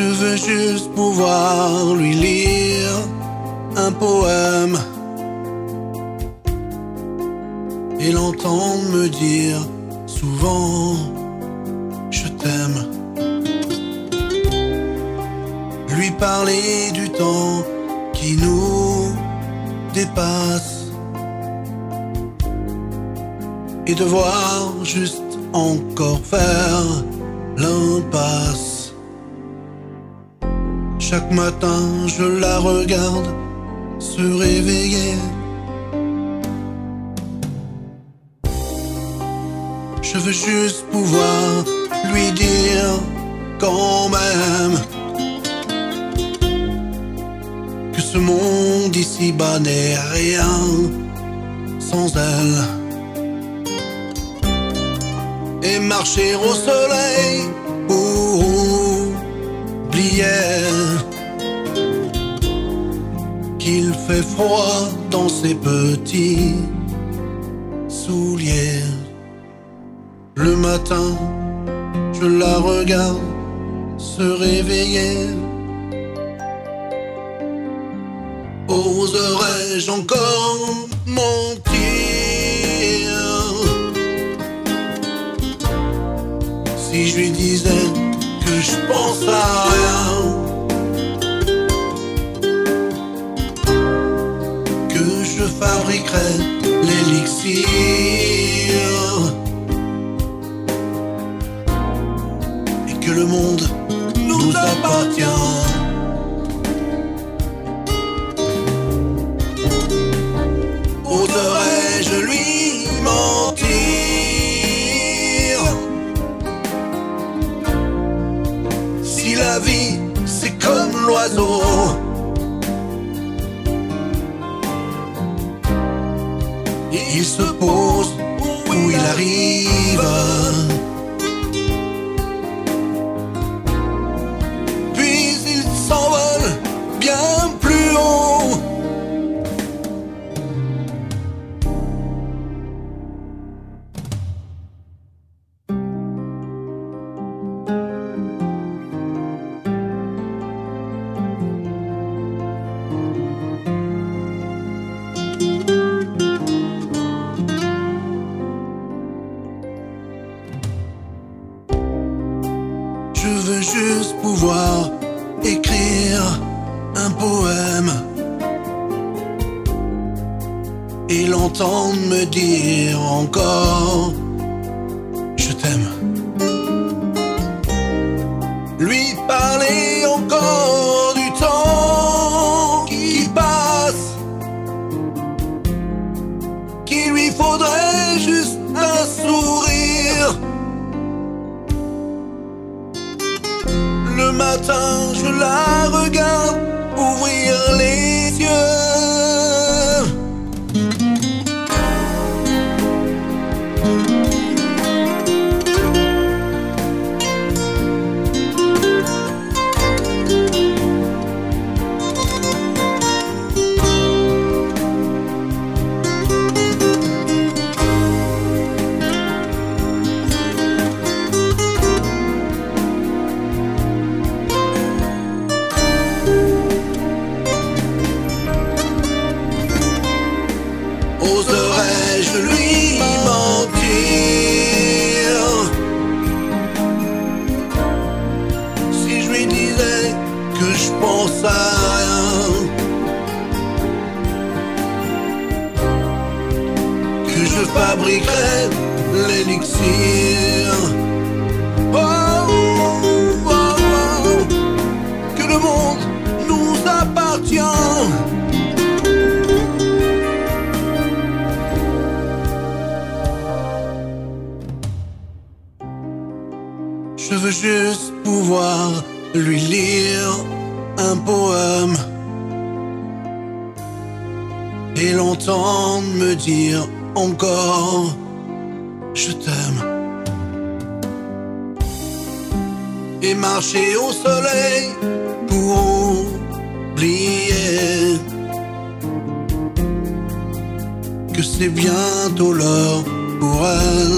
Je veux juste pouvoir lui lire un poème et l'entendre me dire souvent je t'aime. Lui parler du temps qui nous dépasse et devoir juste encore faire l'impasse. Chaque matin, je la regarde se réveiller. Je veux juste pouvoir lui dire quand même que ce monde ici-bas n'est rien sans elle. Et marcher au soleil pour oublier qu'il fait froid dans ses petits souliers. Le matin, je la regarde se réveiller. Oserais-je encore mentir? Si je lui disais que je pense à rien? Je fabriquerais l'élixir. Et que le monde nous appartient. Oserais-je lui mentir? Si la vie c'est comme l'oiseau Il se pose où il arrive Je veux juste pouvoir écrire un poème et l'entendre me dire encore Je la regarde Oserais-je lui mentir Si je lui disais que je pense à rien Que je fabriquerais l'élixir juste pouvoir lui lire un poème et l'entendre me dire encore je t'aime. Et marcher au soleil pour oublier que c'est bientôt l'heure pour elle